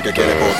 voglio chiare poco